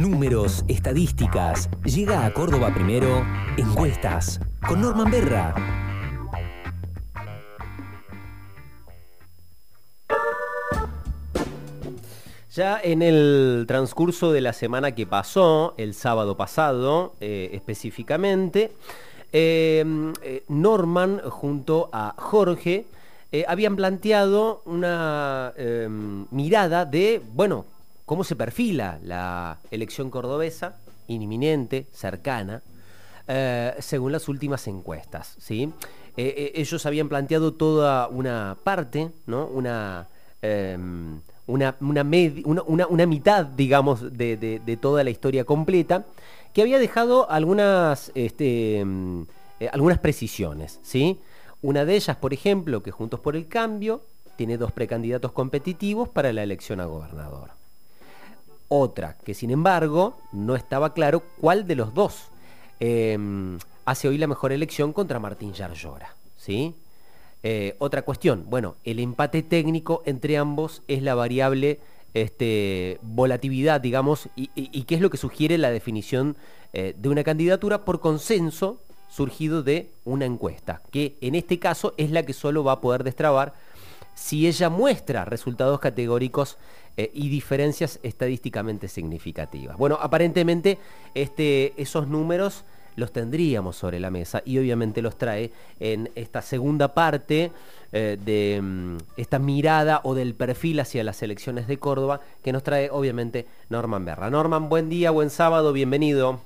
Números, estadísticas. Llega a Córdoba primero. Encuestas. Con Norman Berra. Ya en el transcurso de la semana que pasó, el sábado pasado eh, específicamente, eh, eh, Norman junto a Jorge habían planteado una mirada de, bueno, cómo se perfila la elección cordobesa, inminente, cercana, según las últimas encuestas. ¿sí? ellos habían planteado toda una parte, ¿no? una una, una, mitad, digamos, de, toda la historia completa, que había dejado algunas, este, eh, algunas precisiones, ¿sí? Una de ellas, por ejemplo, que Juntos por el Cambio tiene dos precandidatos competitivos para la elección a gobernador. Otra, que sin embargo no estaba claro cuál de los dos em, hace hoy la mejor elección contra Martín Yarlora, ¿sí? Eh, otra cuestión, bueno, el empate técnico entre ambos es la variable este, volatilidad, digamos, y, qué es lo que sugiere la definición eh, de una candidatura por consenso surgido de una encuesta, que en este caso es la que solo va a poder destrabar si ella muestra resultados categóricos eh, y diferencias estadísticamente significativas. Bueno, aparentemente este, esos números los tendríamos sobre la mesa y obviamente los trae en esta segunda parte eh, de mm, esta mirada o del perfil hacia las elecciones de Córdoba que nos trae obviamente Norman Berra. Norman, buen día, buen sábado, bienvenido.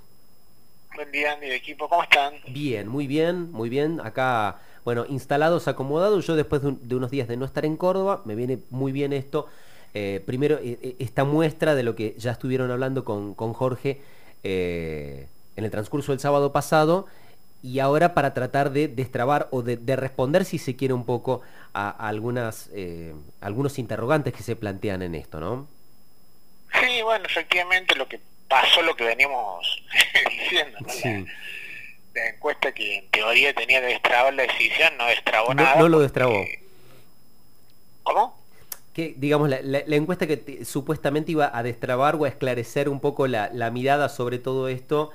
Buen día, mi equipo, ¿cómo están? Bien, muy bien, muy bien. Acá, bueno, instalados, acomodados. Yo después de, unos días de no estar en Córdoba, me viene muy bien esto. Eh, primero, eh, esta muestra de lo que ya estuvieron hablando con, con Jorge en el transcurso del sábado pasado y ahora para tratar de destrabar o de, responder, si se quiere, un poco a, algunas, eh, algunos interrogantes que se plantean en esto, ¿no? Sí, bueno, efectivamente lo que pasó, lo que veníamos diciendo, ¿no? La, encuesta que en teoría tenía que destrabar la decisión no destrabó nada. No lo destrabó. ¿Cómo? Que digamos la, encuesta que supuestamente iba a destrabar o a esclarecer un poco la, la mirada sobre todo esto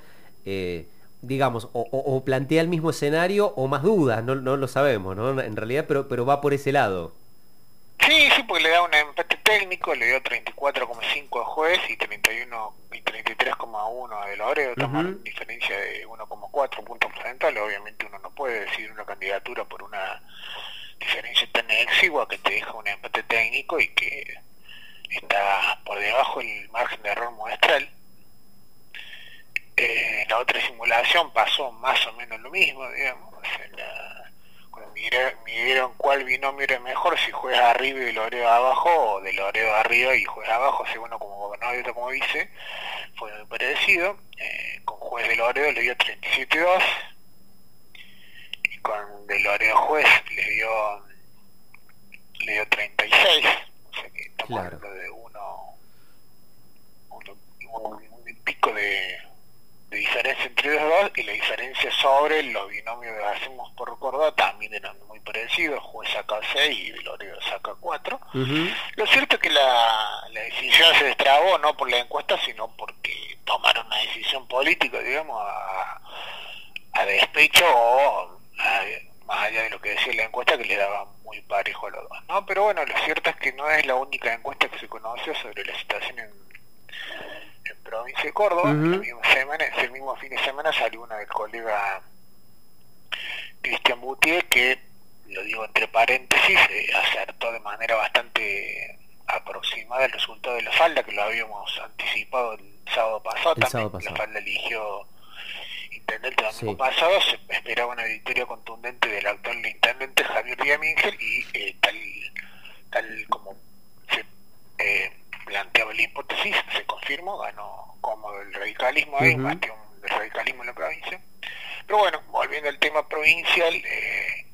eh, digamos, o, plantea el mismo escenario o más dudas, no, lo sabemos, ¿no? En realidad, pero, pero va por ese lado. Sí, sí, porque le da un empate técnico, le dio 34,5 a juez y 31 y 33,1 a de Loreo, uh diferencia de 1,4 puntos porcentuales, obviamente uno no puede decidir una candidatura por una diferencia tan exigua que te deja un empate técnico y que está por debajo el margen de error muestral en la otra simulación pasó más o menos lo mismo, digamos. cuando midieron cuál binomio era mejor, si juega arriba y Loreo abajo, o de Loreo arriba y juega abajo, uno como gobernador como vice, fue muy parecido. Eh, con juez de Loreo le dio 37-2, y con de Loreo juez le dio, le dio 36, o sea que estamos hablando de uno, uno, un pico de de diferencia entre los dos y la diferencia sobre los binomios que hacemos por Córdoba también eran muy parecidos, juez saca 6 y Loredo saca 4. Lo cierto es que la, decisión se destrabó no por la encuesta, sino porque tomaron una decisión política, digamos, a, despecho o más allá de lo que decía la encuesta que le daba muy parejo a los dos. ¿no? Pero bueno, lo cierto es que no es la única encuesta que se conoce sobre la situación en en provincia de Córdoba, semana, ese mismo fin de semana salió una del colega Cristian Boutier que, lo digo entre paréntesis, eh, acertó de manera bastante aproximada el resultado de la falda, que lo habíamos anticipado el sábado pasado, también. la falda eligió intendente el domingo pasado, se esperaba una victoria contundente del actual y eh, tal, tal como se eh, planteaba la hipótesis, se confirmó, ganó como el radicalismo ahí, uh el radicalismo en la provincia. Pero bueno, volviendo al tema provincial, eh,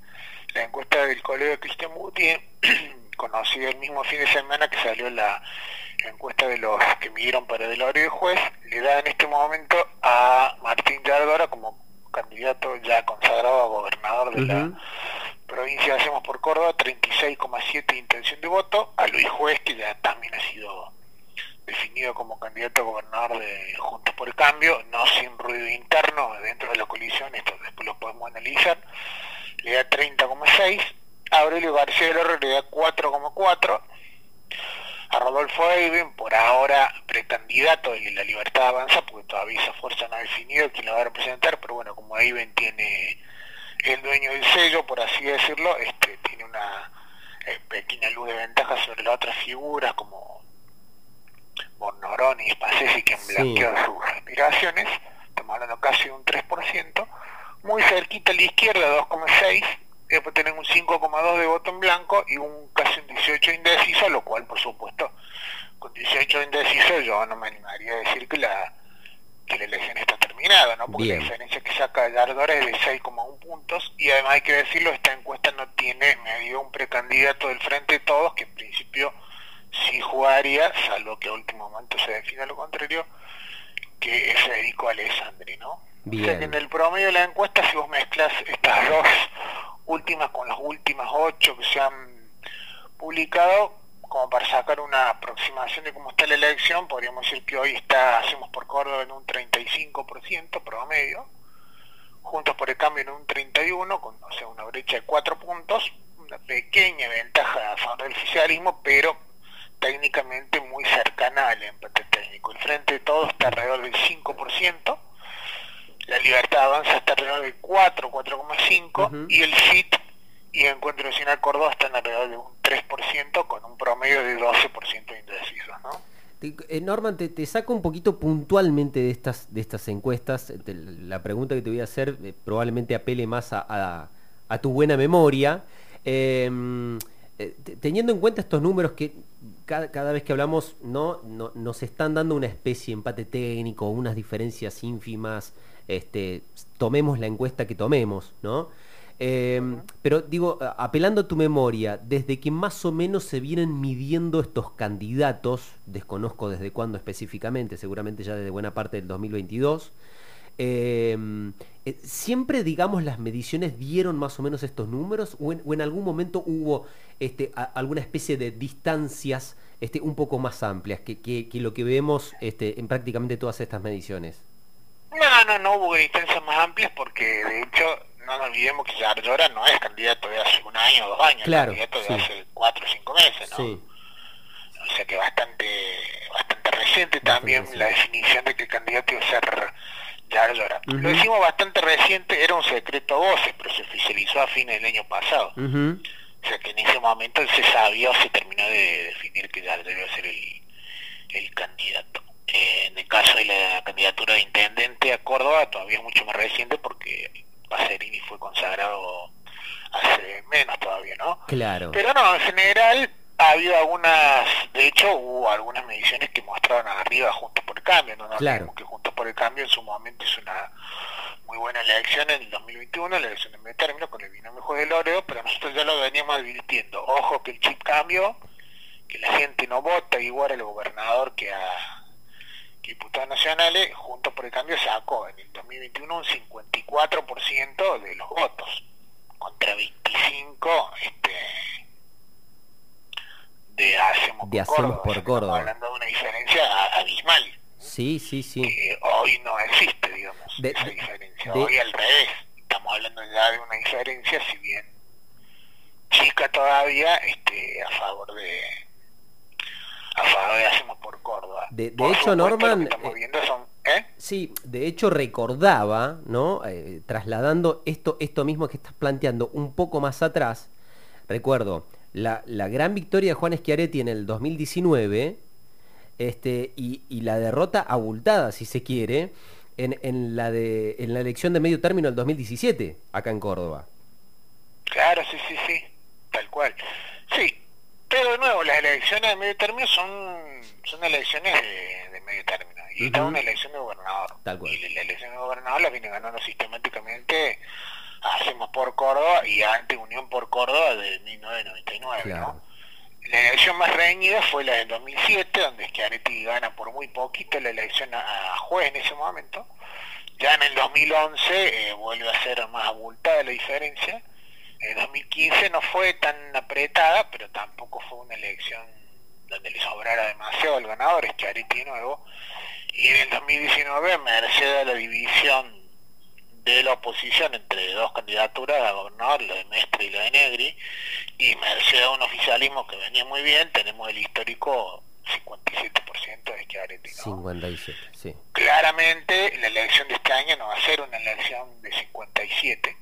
la encuesta del colega Cristian Muti, conocido el mismo fin de semana que salió la, encuesta de los que midieron para el de juez, le da en este momento a Martín Yardora como candidato ya consagrado a gobernador de la provincia Hacemos por Córdoba, 36,7 intención de voto, a Luis Juez, que ya también ha sido definido como candidato a gobernador de Juntos por el Cambio, no sin ruido interno dentro de la coalición, esto después lo podemos analizar, le da 30,6, a Aurelio García del Oro le da 4,4, a Rodolfo Eiben, por ahora precandidato de la Libertad Avanza, porque todavía esa fuerza no ha definido quién la va a representar, pero bueno, como Eiben tiene el dueño del sello, por así decirlo, este tiene una eh, pequeña luz de ventaja sobre las otras figuras como Bornorón y Spacesi que han blanqueado sus aspiraciones, estamos hablando casi de un 3%, muy cerquita a la izquierda 2,6%, después tienen un 5,2 de voto en blanco y un casi un 18 indeciso, lo cual por supuesto con 18 indeciso yo no me animaría a decir que la que la elección está terminada, ¿no? Porque la diferencia que saca Yardora es de 6,1 puntos y además hay que decirlo, esta encuesta no tiene medio un precandidato del frente de todos que en principio sí jugaría, salvo que a último momento se defina lo contrario, que es Federico Alessandri, ¿no? O sea que en el promedio de la encuesta, si vos mezclas estas dos últimas con las últimas ocho que se han publicado, como para sacar una aproximación de cómo está la elección, podríamos decir que hoy está, hacemos por Córdoba en un 35% promedio, Juntos por el Cambio en un 31%, con o sea, una brecha de cuatro puntos, una pequeña ventaja a favor del oficialismo, pero técnicamente muy cercana al empate técnico. El Frente de Todos está alrededor del 5%, la Libertad Avanza está alrededor del 4, 4,5% y el FIT y Encuentro Nacional Córdoba están alrededor de un 3% con un promedio de 12% de indecisos, ¿no? Eh, Norman, te, saco un poquito puntualmente de estas, de estas encuestas. la pregunta que te voy a hacer eh, probablemente apele más a, tu buena memoria. Em, eh, teniendo en cuenta estos números que cada, vez que hablamos no, nos están dando una especie de empate técnico, unas diferencias ínfimas, este, tomemos la encuesta que tomemos, ¿no? Em, pero digo, apelando a tu memoria, desde que más o menos se vienen midiendo estos candidatos, desconozco desde cuándo específicamente, seguramente ya desde buena parte del 2022, em, eh, ¿siempre, digamos, las mediciones dieron más o menos estos números o en, algún momento hubo este, alguna especie de distancias este, un poco más amplias que, que, lo que vemos este, en prácticamente todas estas mediciones? No, no, no hubo distancias más amplias porque de hecho no nos olvidemos que Ardora no es candidato de hace un año o dos años, claro, es candidato de hace cuatro o cinco meses, ¿no? Sí. O sea que bastante bastante reciente también la definición de que el candidato iba a ser Yardora. Lo decimos bastante reciente, era un secreto a voces, pero se oficializó a fines del año pasado. O sea que en ese momento se sabía o se terminó de definir que Yardora iba a ser el, el candidato. Eh, en el caso de la candidatura de intendente a Córdoba todavía es mucho más reciente porque Pacerini fue consagrado hace menos todavía, ¿no? Claro. Pero no, en general ha habido algunas, de hecho hubo algunas mediciones que mostraron arriba Juntos por el Cambio, no claro. que Juntos por el Cambio en su momento es una muy buena elección en el 2021, la elección de medio término con el binomio de Loreo, pero nosotros ya lo veníamos advirtiendo, ojo que el chip cambió, que la gente no vota igual al gobernador que a diputados nacionales, Juntos por el Cambio sacó en el 2021 un 54% de los votos, contra 25 este, de Hacemos, por, Córdoba. hablando de una diferencia abismal. Sí, sí, sí. Que hoy no existe, digamos, esa diferencia. Hoy al revés. Estamos hablando ya de una diferencia, si bien chica todavía, este, a favor de a favor de Córdoba. De, hecho, Norman... Eh, ¿eh? Sí, de hecho recordaba, ¿no? Eh, trasladando esto, esto mismo que estás planteando un poco más atrás, recuerdo la, gran victoria de Juan Schiaretti en el 2019 este, y, la derrota abultada, si se quiere, en, en, la de, en la elección de medio término del 2017, acá en Córdoba. Claro, sí, sí, sí, tal cual. Sí, pero de nuevo, las elecciones de medio término son, son elecciones de, medio término. Y está una elección de gobernador. Y la, elección de gobernador la viene ganando sistemáticamente Hacemos por Córdoba y ante Unión por Córdoba de 1999. ¿no? La elección más reñida fue la del 2007, donde Schiaretti gana por muy poquito la elección a, juez en ese momento. Ya en el 2011 eh, vuelve a ser más abultada la diferencia en 2015 no fue tan apretada, pero tampoco fue una elección donde le sobrara demasiado al ganador, es de nuevo, y en el 2019, merced a la división de la oposición entre dos candidaturas a gobernador, la de Mestre y la de Negri, y merced a un oficialismo que venía muy bien, tenemos el histórico 57% de Chiaretti. ¿no? 57, sí. Claramente la elección de este año no va a ser una elección de 57,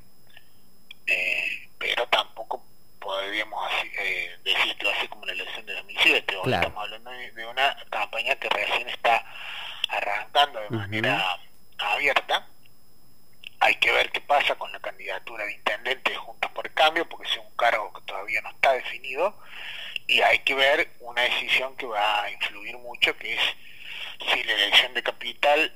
eh, pero tampoco podríamos eh, decir que va a ser como la elección de 2007. Hoy Claro. estamos hablando de de una campaña que recién está arrancando de Ujú. manera abierta. Hay que ver qué pasa con la candidatura de intendente de Juntos por el Cambio, porque es un cargo que todavía no está definido, y hay que ver una decisión que va a influir mucho, que es si la elección de capital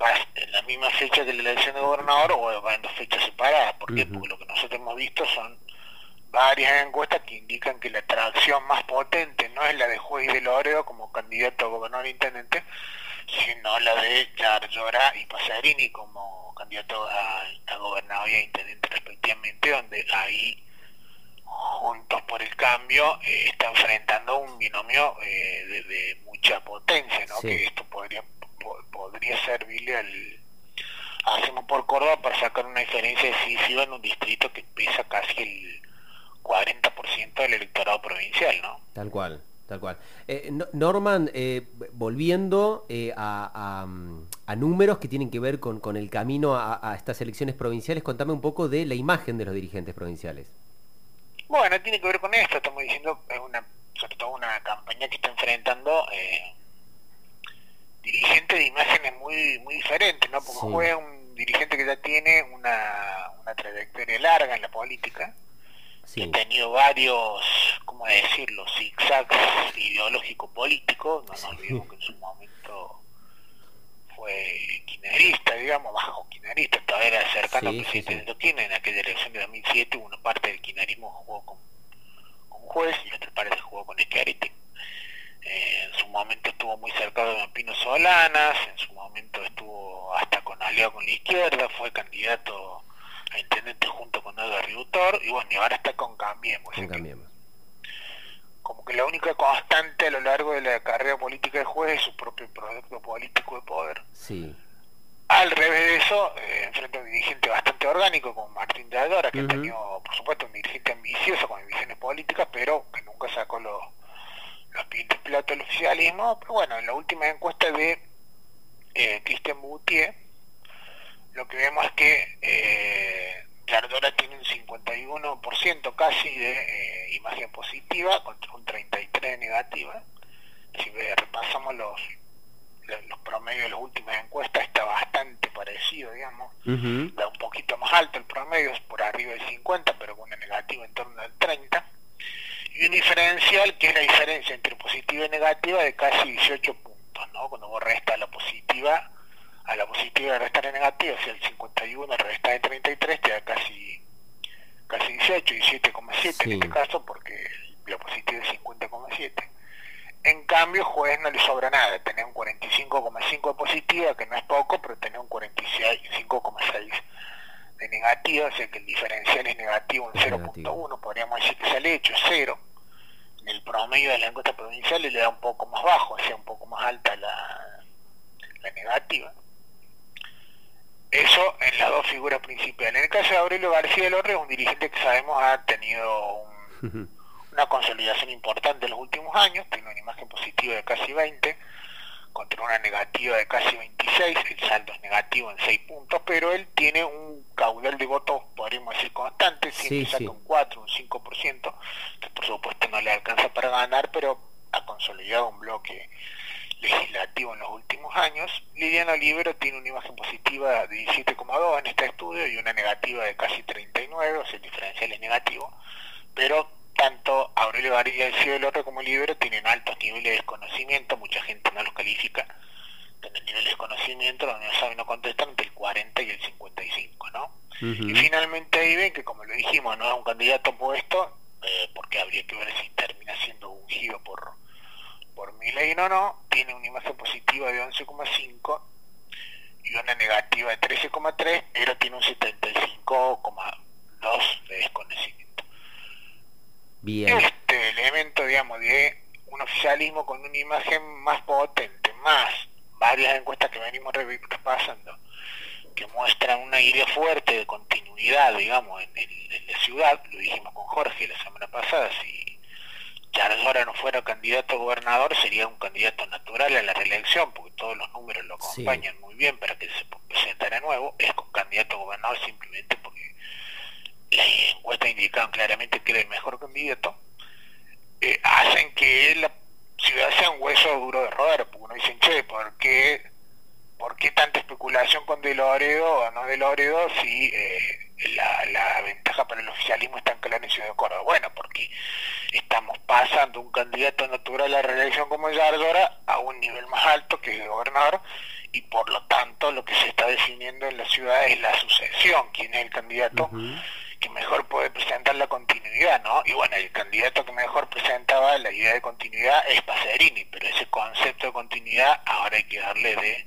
va en la misma fecha que la elección de gobernador o va en dos fechas separadas. ¿Por qué? Porque lo que nosotros hemos visto son varias encuestas que indican que la atracción más potente no es la de Juez de Loreo como candidato a gobernador e intendente, sino la de Yarlora y Pasarini como candidato a, a gobernador y a intendente respectivamente, donde ahí Juntos por el Cambio eh, está enfrentando un binomio eh, de, de mucha potencia, ¿no? Sí. Que esto podría po- podría servirle al Hacemos por Córdoba para sacar una diferencia decisiva en un distrito que pesa casi el 40% del electorado provincial, ¿no? Tal cual, tal cual. Eh, no- Norman, eh, volviendo eh, a, a, a números que tienen que ver con, con el camino a, a estas elecciones provinciales, contame un poco de la imagen de los dirigentes provinciales. Bueno, tiene que ver con esto, estamos diciendo, es una, sobre todo una campaña que está enfrentando eh, dirigentes de imágenes muy muy diferentes, ¿no? Porque Sí. juega un dirigente que ya tiene una, una trayectoria larga en la política, Sí, ha tenido varios, ¿cómo decirlo?, zigzags ideológico-políticos, no nos olvidemos que en su momento fue kirchnerista, digamos, bajo kirchnerista, todavía era cercano Sí, al presidente sí. Kirchner en aquella elección de 2007, una parte del kirchnerismo jugó con, con juez y otra parte jugó con Schiaretti. Eh, en su momento estuvo muy cercano de Pino Solanas, en su momento estuvo hasta con aliado con la izquierda, fue candidato intendente junto con Edgar Riutor, y bueno, y ahora está con Cambiemos. con Cambiemos. como que la única constante a lo largo de la carrera política del juez es su propio proyecto político de poder. Sí, Al revés de eso, eh, enfrenta a un dirigente bastante orgánico como Martín de Adora, que Ujú. ha tenido, por supuesto, un dirigente ambicioso con ambiciones políticas, pero que nunca sacó los, los pintos platos del oficialismo. Pero bueno, en la última encuesta de eh, Cristian Boutier, lo que vemos es que eh, tiene un 51% casi de eh, imagen positiva contra un 33% de negativa. Si repasamos los, los, los promedios de las últimas encuestas, está bastante parecido, digamos. Da un poquito más alto el promedio, es por arriba del 50, pero con una negativa en torno al 30. Y un diferencial que es la diferencia entre positiva y negativa de casi 18 puntos, ¿no? Cuando vos restas la positiva, a la positiva le restas la negativa, sea, el 51 le restas el 33, te da casi casi 18, 17,7 Sí. en este caso, porque la positiva es 50,7. En cambio, juez no le sobra nada, tenés un 45,5 de positiva, que no es poco, pero tenés un 45,6 de negativa, o sea que el diferencial es negativo en Es 0.1, podríamos decir que sale hecho cero. En el promedio de la encuesta provincial le da un poco más bajo, o sea, un poco más alta la, la negativa. Eso en las dos figuras principales. En el caso de Aurelio García Lorre, es un dirigente que sabemos ha tenido un, una consolidación importante en los últimos años, tiene una imagen positiva de casi 20, contra una negativa de casi 26, el saldo es negativo en 6 puntos, pero él tiene un caudal de votos, podríamos decir, constante, siempre Sí, saca sí. un 4, un 5%, que por supuesto no le alcanza para ganar, pero ha consolidado un bloque legislativo en los últimos años. Liliana Olivero tiene una imagen positiva de 17,2 en este estudio y una negativa de casi 39, o sea, el diferencial es negativo, pero tanto Aurelio García del otro como Olivero tienen altos niveles de desconocimiento, mucha gente no los califica en el nivel de desconocimiento, donde no saben no contestan entre el 40 y el 55, ¿no? Ujú. Y finalmente ahí ven que, como lo dijimos, no es un candidato puesto, eh, porque habría que ver si termina siendo ungido por, por Milei o no, tiene una imagen positiva de 11,5 y una negativa de 13,3, pero tiene un 75,2 de desconocimiento. Bien. Este elemento, digamos, de un oficialismo con una imagen más potente, más varias encuestas que venimos repasando, que muestran una idea fuerte de continuidad, digamos, en, la ciudad, lo dijimos con Jorge la semana pasada, si ahora no fuera candidato a gobernador, sería un candidato natural a la reelección, porque todos los números lo acompañan muy bien para que se presentara nuevo, es con candidato a gobernador simplemente porque las encuestas indicaban claramente que era el mejor candidato, eh, hacen que la ciudad sea un hueso duro de roer, porque uno dice, che, ¿por qué, ¿por qué tanta especulación con De Loredo o no De Loredo si eh, la, ventaja para el oficialismo está en clara en Ciudad de Córdoba? Bueno, porque estamos pasando un candidato natural a la reelección como Yardora a un nivel más alto que el gobernador y por lo tanto lo que se está definiendo en la ciudad es la sucesión, quién es el candidato que mejor puede presentar la continuidad, ¿no? Y bueno, el candidato que mejor presentaba la idea de continuidad es Pacerini, pero ese concepto de continuidad ahora hay que darle de,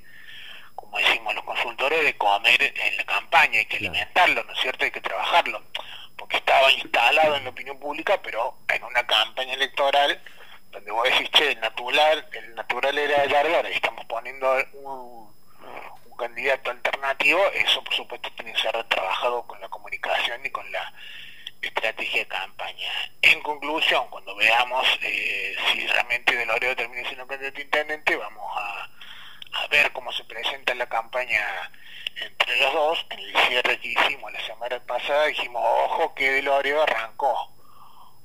como decimos los consultores, de comer en la campaña, hay que alimentarlo, ¿no es cierto? Hay que trabajarlo, porque estaba instalado en la opinión pública, pero en una campaña electoral donde vos decís, che, el natural, el natural era el y estamos poniendo un candidato alternativo, eso por supuesto tiene que ser trabajado con la comunicación y con la estrategia de campaña. En conclusión, cuando veamos eh, si realmente De Loredo termina siendo candidato intendente, vamos a, ver cómo se presenta la campaña entre los dos. En el cierre que hicimos la semana pasada dijimos, ojo que De Loredo arrancó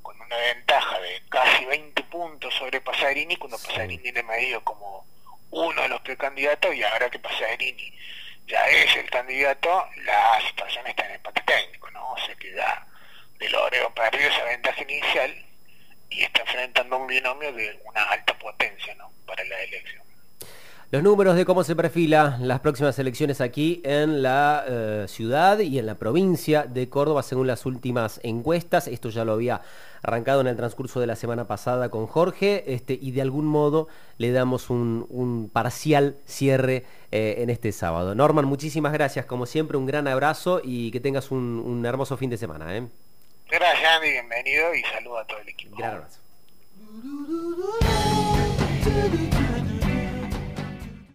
con una ventaja de casi 20 puntos sobre Pasarini, cuando Pasarini le medio como uno de los precandidatos y ahora que Pasarini ya es el candidato, la situación está en empate técnico, ¿no? Se queda de Loreo perdió esa ventaja inicial y está enfrentando un binomio de una alta potencia, ¿no? Para la elección. Los números de cómo se perfila las próximas elecciones aquí en la eh, ciudad y en la provincia de Córdoba según las últimas encuestas. Esto ya lo había arrancado en el transcurso de la semana pasada con Jorge este, y de algún modo le damos un, parcial cierre eh, en este sábado. Norman, muchísimas gracias. Como siempre, un gran abrazo y que tengas un, hermoso fin de semana. ¿eh? Gracias, Andy. Bienvenido y saludo a todo el equipo. Gran abrazo.